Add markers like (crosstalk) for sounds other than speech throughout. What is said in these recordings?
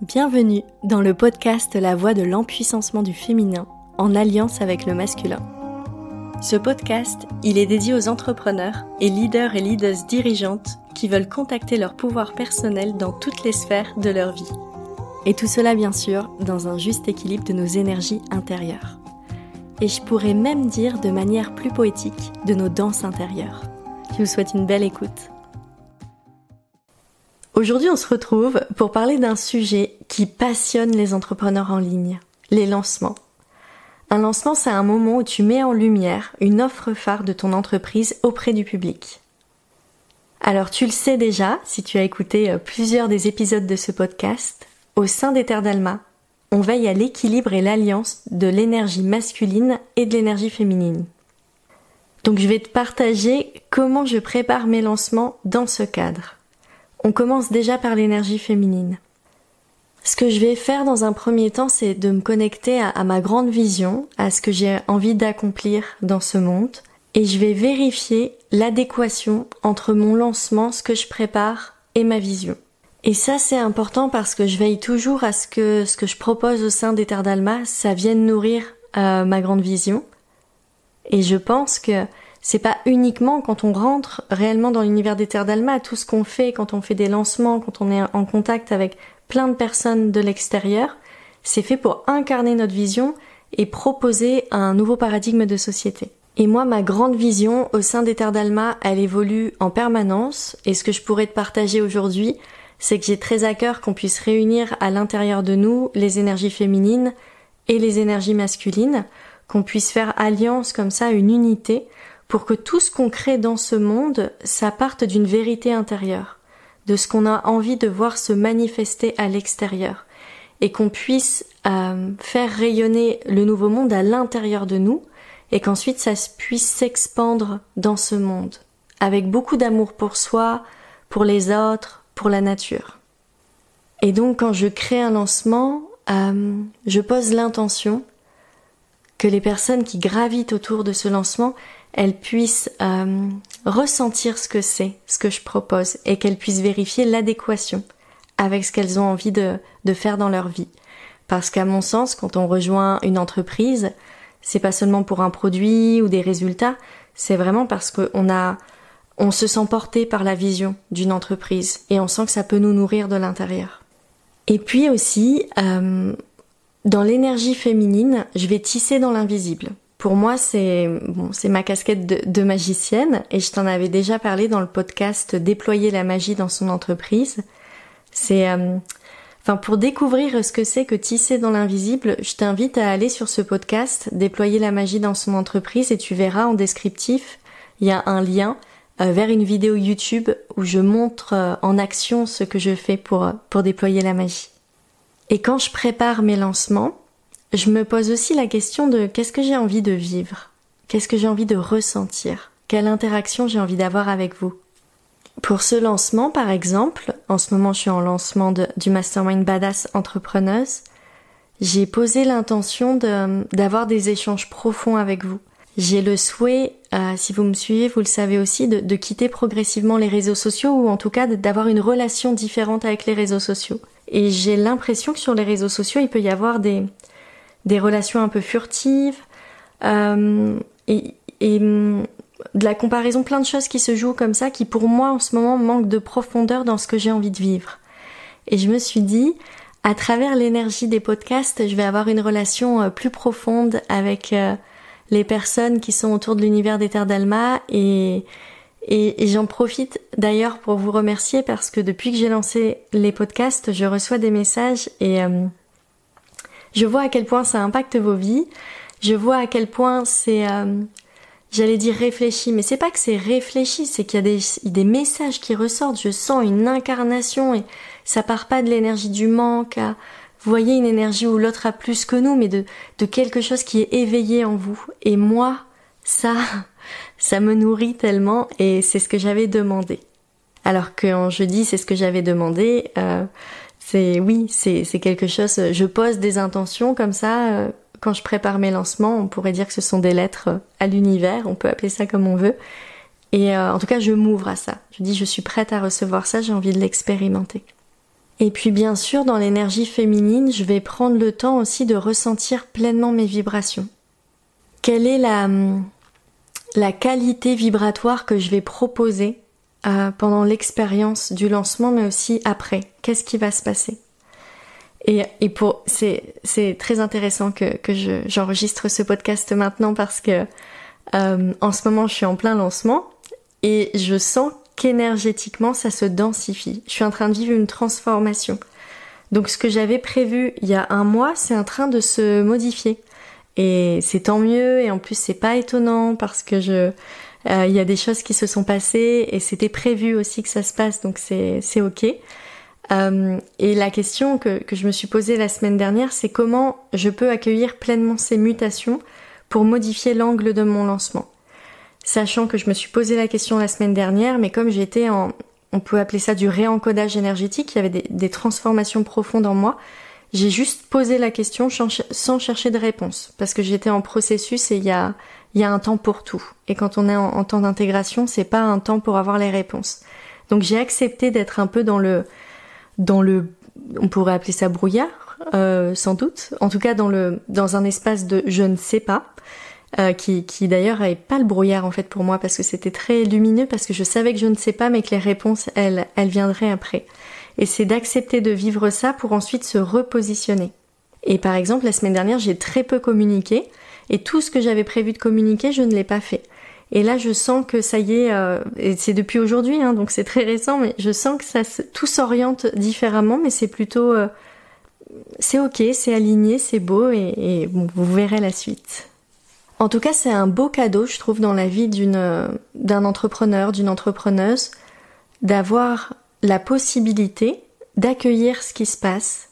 Bienvenue dans le podcast La voix de l'empuissancement du féminin en alliance avec le masculin. Ce podcast, il est dédié aux entrepreneurs et leaders et leaders dirigeantes qui veulent contacter leur pouvoir personnel dans toutes les sphères de leur vie. Et tout cela bien sûr dans un juste équilibre de nos énergies intérieures. Et je pourrais même dire de manière plus poétique de nos danses intérieures. Je vous souhaite une belle écoute. Aujourd'hui, on se retrouve pour parler d'un sujet qui passionne les entrepreneurs en ligne, les lancements. Un lancement, c'est un moment où tu mets en lumière une offre phare de ton entreprise auprès du public. Alors tu le sais déjà, si tu as écouté euh, plusieurs des épisodes de ce podcast, au sein des Terres d'Alma, on veille à l'équilibre et l'alliance de l'énergie masculine et de l'énergie féminine. Donc je vais te partager comment je prépare mes lancements dans ce cadre. On commence déjà par l'énergie féminine. Ce que je vais faire dans un premier temps, c'est de me connecter à, ma grande vision, à ce que j'ai envie d'accomplir dans ce monde, et je vais vérifier l'adéquation entre mon lancement, ce que je prépare, et ma vision. Et ça, c'est important parce que je veille toujours à ce que ce que je propose au sein d'Alma, ça vienne nourrir euh, ma grande vision. Et je pense que c'est pas uniquement quand on rentre réellement dans l'univers des terres d'Alma, tout ce qu'on fait quand on fait des lancements, quand on est en contact avec plein de personnes de l'extérieur, c'est fait pour incarner notre vision et proposer un nouveau paradigme de société. Et moi, ma grande vision au sein des terres d'Alma, elle évolue en permanence, et ce que je pourrais te partager aujourd'hui, c'est que j'ai très à cœur qu'on puisse réunir à l'intérieur de nous les énergies féminines et les énergies masculines, qu'on puisse faire alliance comme ça, une unité, pour que tout ce qu'on crée dans ce monde, ça parte d'une vérité intérieure, de ce qu'on a envie de voir se manifester à l'extérieur, et qu'on puisse euh, faire rayonner le nouveau monde à l'intérieur de nous, et qu'ensuite ça puisse s'expandre dans ce monde, avec beaucoup d'amour pour soi, pour les autres, pour la nature. Et donc quand je crée un lancement, euh, je pose l'intention que les personnes qui gravitent autour de ce lancement, elles puissent euh, ressentir ce que c'est, ce que je propose, et qu'elles puissent vérifier l'adéquation avec ce qu'elles ont envie de, de faire dans leur vie. Parce qu'à mon sens, quand on rejoint une entreprise, c'est pas seulement pour un produit ou des résultats, c'est vraiment parce qu'on a, on se sent porté par la vision d'une entreprise et on sent que ça peut nous nourrir de l'intérieur. Et puis aussi, euh, dans l'énergie féminine, je vais tisser dans l'invisible. Pour moi, c'est ma casquette de, magicienne et je t'en avais déjà parlé dans le podcast Déployer la magie dans son entreprise. C'est euh, enfin pour découvrir ce que c'est que tisser dans l'invisible, je t'invite à aller sur ce podcast Déployer la magie dans son entreprise et tu verras en descriptif, il y a un lien euh, vers une vidéo YouTube où je montre euh, en action ce que je fais pour pour déployer la magie. Et quand je prépare mes lancements, je me pose aussi la question de qu'est-ce que j'ai envie de vivre? Qu'est-ce que j'ai envie de ressentir? Quelle interaction j'ai envie d'avoir avec vous? Pour ce lancement, par exemple, en ce moment je suis en lancement du Mastermind Badass Entrepreneuse, j'ai posé l'intention d'avoir des échanges profonds avec vous. J'ai le souhait, euh, si vous me suivez, vous le savez aussi, de, de quitter progressivement les réseaux sociaux ou en tout cas d'avoir une relation différente avec les réseaux sociaux. Et j'ai l'impression que sur les réseaux sociaux, il peut y avoir des, des relations un peu furtives euh, et, de la comparaison, plein de choses qui se jouent comme ça, qui pour moi en ce moment manquent de profondeur dans ce que j'ai envie de vivre. Et je me suis dit, à travers l'énergie des podcasts, je vais avoir une relation euh, plus profonde avec euh, les personnes qui sont autour de l'univers des terres d'Alma et, et, j'en profite d'ailleurs pour vous remercier parce que depuis que j'ai lancé les podcasts, je reçois des messages et je vois à quel point ça impacte vos vies. Je vois à quel point c'est, euh, j'allais dire réfléchi, mais c'est pas que c'est réfléchi, c'est qu'il y a des, des messages qui ressortent. Je sens une incarnation et ça part pas de l'énergie du manque à, vous voyez, une énergie où l'autre a plus que nous, mais de, quelque chose qui est éveillé en vous. Et moi, ça, (laughs) ça me nourrit tellement et c'est ce que j'avais demandé. Alors que je dis c'est ce que j'avais demandé, euh, c'est oui, c'est quelque chose. Je pose des intentions comme ça. Euh, quand je prépare mes lancements, on pourrait dire que ce sont des lettres euh, à l'univers. On peut appeler ça comme on veut. Et euh, en tout cas, je m'ouvre à ça. Je dis, je suis prête à recevoir ça. J'ai envie de l'expérimenter. Et puis bien sûr, dans l'énergie féminine, je vais prendre le temps aussi de ressentir pleinement mes vibrations. Quelle est la, la qualité vibratoire que je vais proposer pendant l'expérience du lancement, mais aussi après Qu'est-ce qui va se passer? Et, pour c'est très intéressant que que je j'enregistre ce podcast maintenant parce que euh, en ce moment je suis en plein lancement et je sens qu'énergétiquement ça se densifie. Je suis en train de vivre une transformation. Donc ce que j'avais prévu il y a un mois, c'est en train de se modifier. Et c'est tant mieux, et en plus c'est pas étonnant parce que je, il y a des choses qui se sont passées et c'était prévu aussi que ça se passe, donc c'est ok. Euh, et la question que, que je me suis posée la semaine dernière, c'est comment je peux accueillir pleinement ces mutations pour modifier l'angle de mon lancement sachant que je me suis posé la question la semaine dernière, mais comme j'étais en, on peut appeler ça du réencodage énergétique, il y avait des, transformations profondes en moi, j'ai juste posé la question sans chercher de réponse, parce que j'étais en processus et il y a, il y a un temps pour tout. Et quand on est en, temps d'intégration, c'est pas un temps pour avoir les réponses. Donc j'ai accepté d'être un peu dans le, dans le, on pourrait appeler ça brouillard, euh, sans doute. En tout cas dans le, dans un espace de je ne sais pas. Euh, qui, qui d'ailleurs n'avait pas le brouillard en fait pour moi parce que c'était très lumineux parce que je savais que je ne sais pas mais que les réponses elles elles viendraient après. Et c'est d'accepter de vivre ça pour ensuite se repositionner. Et par exemple la semaine dernière j'ai très peu communiqué et tout ce que j'avais prévu de communiquer je ne l'ai pas fait. Et là je sens que ça y est, euh, et c'est depuis aujourd'hui hein, donc c'est très récent mais je sens que ça tout s'oriente différemment mais c'est plutôt euh, c'est ok, c'est aligné, c'est beau et, vous verrez la suite. En tout cas, c'est un beau cadeau, je trouve, dans la vie d'une, d'un entrepreneur, d'une entrepreneuse, d'avoir la possibilité d'accueillir ce qui se passe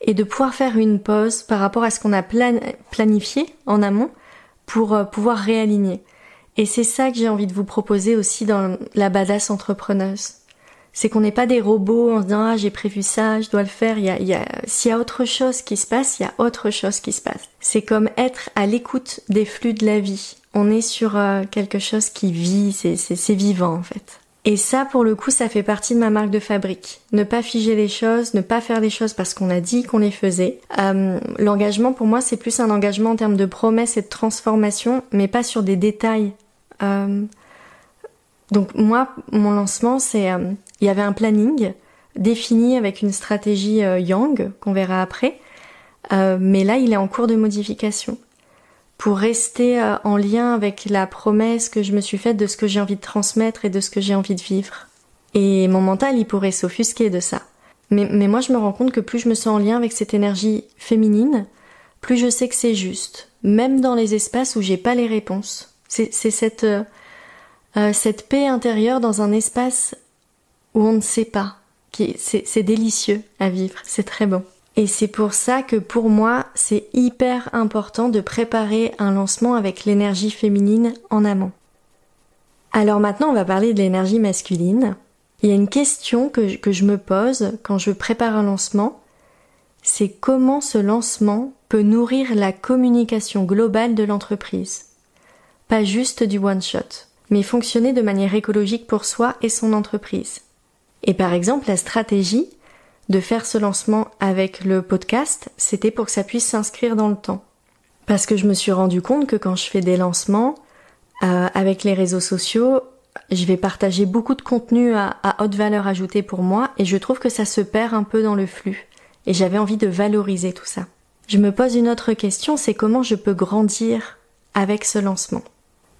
et de pouvoir faire une pause par rapport à ce qu'on a planifié en amont pour euh, pouvoir réaligner. Et c'est ça que j'ai envie de vous proposer aussi dans la badass entrepreneuse c'est qu'on n'est pas des robots en se disant ah j'ai prévu ça, je dois le faire. Il y a, s'il y a autre chose qui se passe, il y a autre chose qui se passe. C'est comme être à l'écoute des flux de la vie. On est sur euh, quelque chose qui vit, c'est vivant en fait. Et ça, pour le coup, ça fait partie de ma marque de fabrique. Ne pas figer les choses, ne pas faire les choses parce qu'on a dit qu'on les faisait. Euh, l'engagement, pour moi, c'est plus un engagement en termes de promesses et de transformation, mais pas sur des détails. Euh, donc moi, mon lancement, c'est euh, il y avait un planning défini avec une stratégie euh, Yang qu'on verra après, euh, mais là, il est en cours de modification pour rester en lien avec la promesse que je me suis faite de ce que j'ai envie de transmettre et de ce que j'ai envie de vivre. Et mon mental, il pourrait s'offusquer de ça. Mais, mais moi, je me rends compte que plus je me sens en lien avec cette énergie féminine, plus je sais que c'est juste, même dans les espaces où j'ai pas les réponses. C'est cette euh, cette paix intérieure dans un espace où on ne sait pas. C'est délicieux à vivre, c'est très bon. Et c'est pour ça que pour moi, c'est hyper important de préparer un lancement avec l'énergie féminine en amont. Alors maintenant, on va parler de l'énergie masculine. Il y a une question que je me pose quand je prépare un lancement, c'est comment ce lancement peut nourrir la communication globale de l'entreprise. Pas juste du one shot mais fonctionner de manière écologique pour soi et son entreprise. Et par exemple, la stratégie de faire ce lancement avec le podcast, c'était pour que ça puisse s'inscrire dans le temps. Parce que je me suis rendu compte que quand je fais des lancements euh, avec les réseaux sociaux, je vais partager beaucoup de contenu à, haute valeur ajoutée pour moi et je trouve que ça se perd un peu dans le flux. Et j'avais envie de valoriser tout ça. Je me pose une autre question, c'est comment je peux grandir avec ce lancement?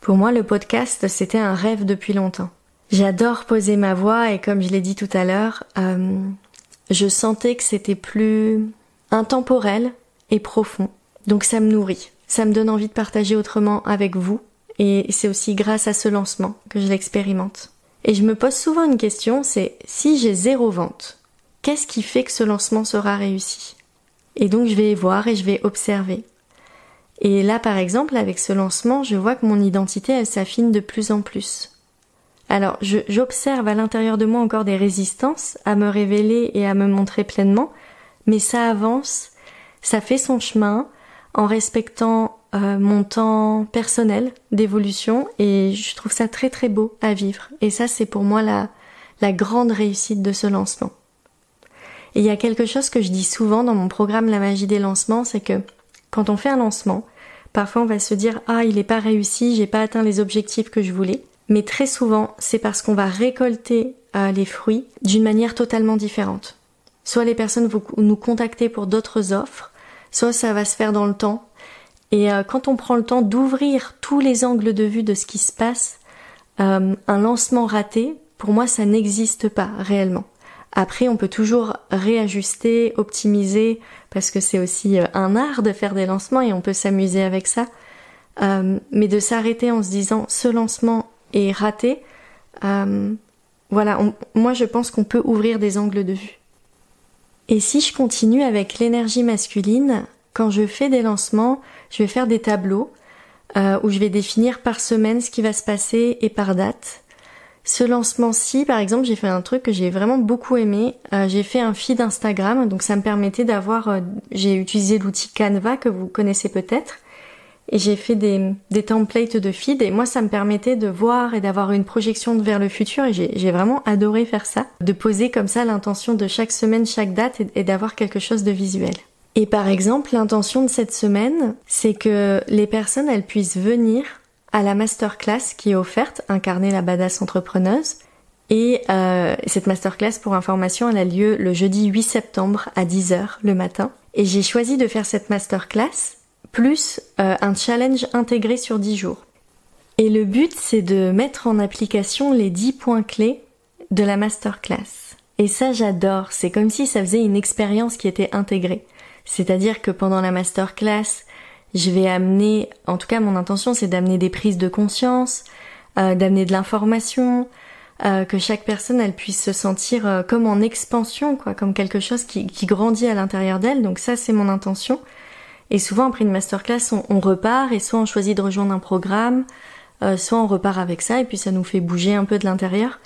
Pour moi, le podcast, c'était un rêve depuis longtemps. J'adore poser ma voix et comme je l'ai dit tout à l'heure, euh, je sentais que c'était plus intemporel et profond. Donc ça me nourrit. Ça me donne envie de partager autrement avec vous. Et c'est aussi grâce à ce lancement que je l'expérimente. Et je me pose souvent une question, c'est si j'ai zéro vente, qu'est-ce qui fait que ce lancement sera réussi? Et donc je vais voir et je vais observer. Et là, par exemple, avec ce lancement, je vois que mon identité, elle s'affine de plus en plus. Alors, j'observe à l'intérieur de moi encore des résistances à me révéler et à me montrer pleinement, mais ça avance, ça fait son chemin en respectant euh, mon temps personnel d'évolution et je trouve ça très très beau à vivre. Et ça, c'est pour moi la, la grande réussite de ce lancement. Et il y a quelque chose que je dis souvent dans mon programme La magie des lancements, c'est que quand on fait un lancement, parfois on va se dire ah il n'est pas réussi, j'ai pas atteint les objectifs que je voulais. Mais très souvent, c'est parce qu'on va récolter euh, les fruits d'une manière totalement différente. Soit les personnes vont nous contacter pour d'autres offres, soit ça va se faire dans le temps. Et euh, quand on prend le temps d'ouvrir tous les angles de vue de ce qui se passe, euh, un lancement raté, pour moi, ça n'existe pas réellement. Après, on peut toujours réajuster, optimiser, parce que c'est aussi un art de faire des lancements et on peut s'amuser avec ça. Mais de s'arrêter en se disant ce lancement est raté, euh, voilà, moi je pense qu'on peut ouvrir des angles de vue. Et si je continue avec l'énergie masculine, quand je fais des lancements, je vais faire des tableaux où je vais définir par semaine ce qui va se passer et par date. Ce lancement-ci, par exemple, j'ai fait un truc que j'ai vraiment beaucoup aimé. Euh, j'ai fait un feed Instagram, donc ça me permettait d'avoir. Euh, j'ai utilisé l'outil Canva que vous connaissez peut-être, et j'ai fait des, des templates de feed. Et moi, ça me permettait de voir et d'avoir une projection vers le futur. Et j'ai vraiment adoré faire ça, de poser comme ça l'intention de chaque semaine, chaque date, et, et d'avoir quelque chose de visuel. Et par exemple, l'intention de cette semaine, c'est que les personnes, elles puissent venir à la masterclass qui est offerte, Incarner la badass entrepreneuse. Et euh, cette masterclass, pour information, elle a lieu le jeudi 8 septembre à 10h le matin. Et j'ai choisi de faire cette masterclass plus euh, un challenge intégré sur 10 jours. Et le but, c'est de mettre en application les 10 points clés de la masterclass. Et ça, j'adore. C'est comme si ça faisait une expérience qui était intégrée. C'est-à-dire que pendant la masterclass, je vais amener, en tout cas mon intention c'est d'amener des prises de conscience, euh, d'amener de l'information, euh, que chaque personne elle puisse se sentir euh, comme en expansion, quoi, comme quelque chose qui, qui grandit à l'intérieur d'elle. Donc ça c'est mon intention. Et souvent après une masterclass on, repart et soit on choisit de rejoindre un programme, euh, soit on repart avec ça et puis ça nous fait bouger un peu de l'intérieur.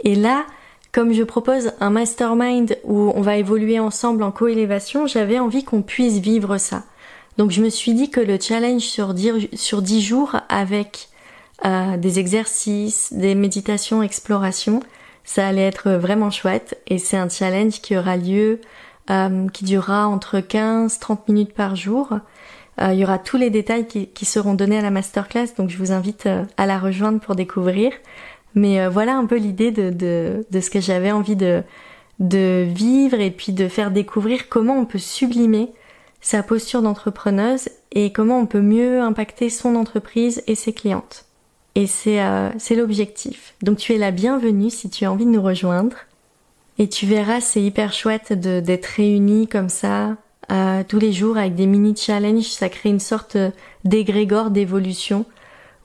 Et là, comme je propose un mastermind où on va évoluer ensemble en coélévation, j'avais envie qu'on puisse vivre ça. Donc je me suis dit que le challenge sur 10, sur jours avec euh, des exercices, des méditations, explorations, ça allait être vraiment chouette et c'est un challenge qui aura lieu, euh, qui durera entre 15-30 minutes par jour. Euh, il y aura tous les détails qui, qui, seront donnés à la masterclass, donc je vous invite euh, à la rejoindre pour découvrir. Mais euh, voilà un peu l'idée de, de, de, ce que j'avais envie de, de vivre et puis de faire découvrir comment on peut sublimer sa posture d'entrepreneuse et comment on peut mieux impacter son entreprise et ses clientes. Et c'est euh, l'objectif. Donc tu es la bienvenue si tu as envie de nous rejoindre. Et tu verras, c'est hyper chouette d'être réunis comme ça euh, tous les jours avec des mini challenges. Ça crée une sorte d'égrégore d'évolution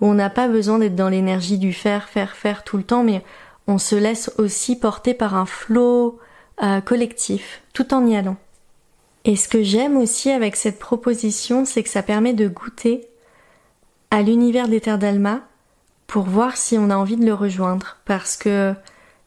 où on n'a pas besoin d'être dans l'énergie du faire, faire, faire tout le temps, mais on se laisse aussi porter par un flot euh, collectif tout en y allant. Et ce que j'aime aussi avec cette proposition, c'est que ça permet de goûter à l'univers des terres d'Alma pour voir si on a envie de le rejoindre. Parce que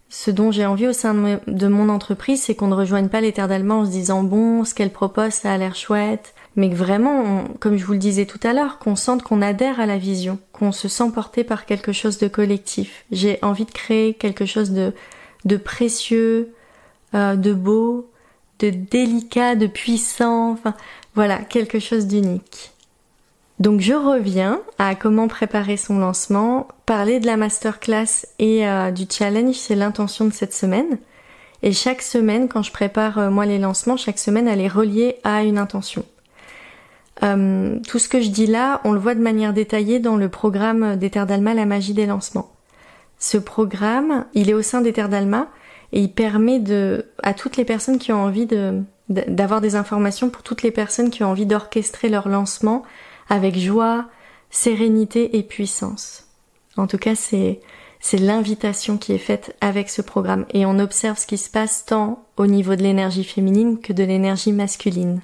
ce dont j'ai envie au sein de mon entreprise, c'est qu'on ne rejoigne pas les terres en se disant bon, ce qu'elle propose, ça a l'air chouette, mais que vraiment, comme je vous le disais tout à l'heure, qu'on sente qu'on adhère à la vision, qu'on se sent porté par quelque chose de collectif. J'ai envie de créer quelque chose de, de précieux, euh, de beau, de délicat, de puissant, enfin voilà, quelque chose d'unique. Donc je reviens à comment préparer son lancement, parler de la masterclass et euh, du challenge, c'est l'intention de cette semaine. Et chaque semaine, quand je prépare euh, moi les lancements, chaque semaine elle est reliée à une intention. Euh, tout ce que je dis là, on le voit de manière détaillée dans le programme des Terres d'Alma, la magie des lancements. Ce programme, il est au sein des Terres d'Alma, et il permet de, à toutes les personnes qui ont envie de, d'avoir des informations pour toutes les personnes qui ont envie d'orchestrer leur lancement avec joie, sérénité et puissance. En tout cas, c'est, c'est l'invitation qui est faite avec ce programme et on observe ce qui se passe tant au niveau de l'énergie féminine que de l'énergie masculine.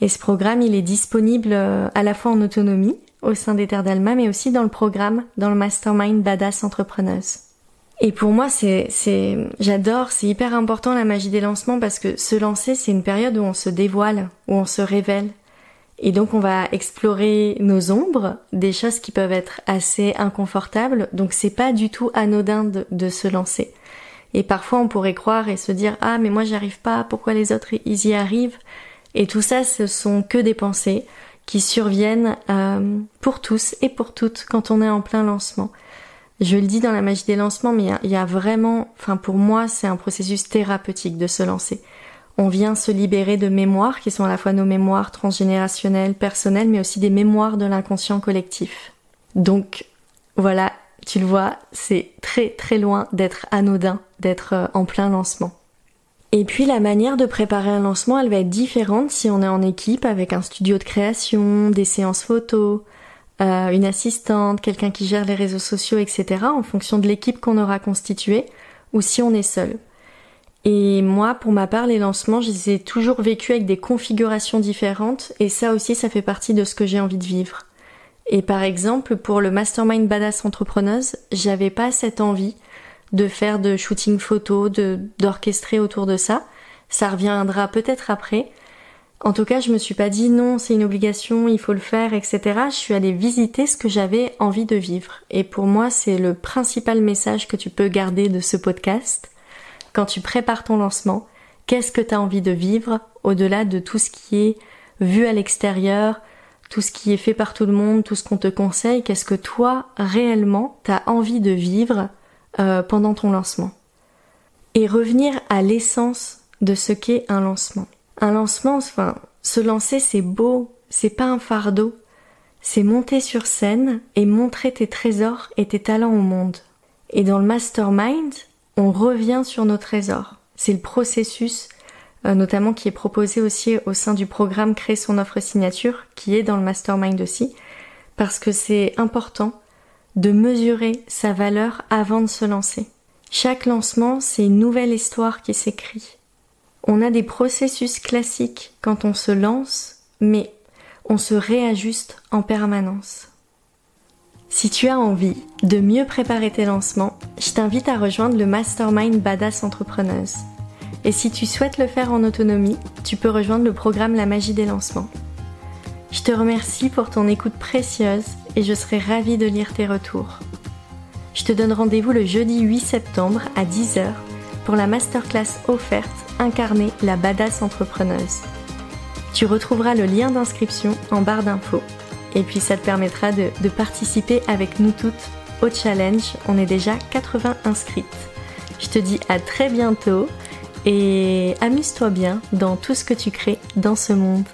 Et ce programme, il est disponible euh, à la fois en autonomie au sein des Terres d'Alma, mais aussi dans le programme, dans le Mastermind Badass Entrepreneuse. Et pour moi, c'est, c'est, j'adore, c'est hyper important la magie des lancements parce que se lancer, c'est une période où on se dévoile, où on se révèle. Et donc on va explorer nos ombres, des choses qui peuvent être assez inconfortables. Donc c'est pas du tout anodin de, de se lancer. Et parfois on pourrait croire et se dire ah mais moi j'y arrive pas, pourquoi les autres ils y arrivent? Et tout ça ce sont que des pensées qui surviennent euh, pour tous et pour toutes quand on est en plein lancement. Je le dis dans la magie des lancements, mais il y, a vraiment, enfin pour moi c'est un processus thérapeutique de se lancer. On vient se libérer de mémoires qui sont à la fois nos mémoires transgénérationnelles, personnelles, mais aussi des mémoires de l'inconscient collectif. Donc voilà, tu le vois, c'est très très loin d'être anodin, d'être euh, en plein lancement. Et puis la manière de préparer un lancement, elle va être différente si on est en équipe avec un studio de création, des séances photos, euh, une assistante, quelqu'un qui gère les réseaux sociaux, etc. en fonction de l'équipe qu'on aura constituée, ou si on est seul. Et moi, pour ma part, les lancements, je les ai toujours vécus avec des configurations différentes, et ça aussi, ça fait partie de ce que j'ai envie de vivre. Et par exemple, pour le Mastermind Badass Entrepreneuse, j'avais pas cette envie de faire de shooting photo, de d'orchestrer autour de ça. Ça reviendra peut-être après. En tout cas, je me suis pas dit non, c'est une obligation, il faut le faire, etc. Je suis allée visiter ce que j'avais envie de vivre. Et pour moi, c'est le principal message que tu peux garder de ce podcast. Quand tu prépares ton lancement, qu'est-ce que tu as envie de vivre au-delà de tout ce qui est vu à l'extérieur, tout ce qui est fait par tout le monde, tout ce qu'on te conseille, qu'est-ce que toi, réellement, t'as envie de vivre euh, pendant ton lancement? Et revenir à l'essence de ce qu'est un lancement. Un lancement, enfin, se lancer c'est beau, c'est pas un fardeau, c'est monter sur scène et montrer tes trésors et tes talents au monde. Et dans le mastermind, on revient sur nos trésors. C'est le processus euh, notamment qui est proposé aussi au sein du programme Créer son offre signature, qui est dans le mastermind aussi, parce que c'est important de mesurer sa valeur avant de se lancer. Chaque lancement, c'est une nouvelle histoire qui s'écrit. On a des processus classiques quand on se lance, mais on se réajuste en permanence. Si tu as envie de mieux préparer tes lancements, je t'invite à rejoindre le Mastermind Badass Entrepreneuse. Et si tu souhaites le faire en autonomie, tu peux rejoindre le programme La magie des lancements. Je te remercie pour ton écoute précieuse et je serai ravie de lire tes retours. Je te donne rendez-vous le jeudi 8 septembre à 10h pour la masterclass offerte Incarner la badass entrepreneuse. Tu retrouveras le lien d'inscription en barre d'infos et puis ça te permettra de, participer avec nous toutes au challenge. On est déjà 80 inscrites. Je te dis à très bientôt et amuse-toi bien dans tout ce que tu crées dans ce monde.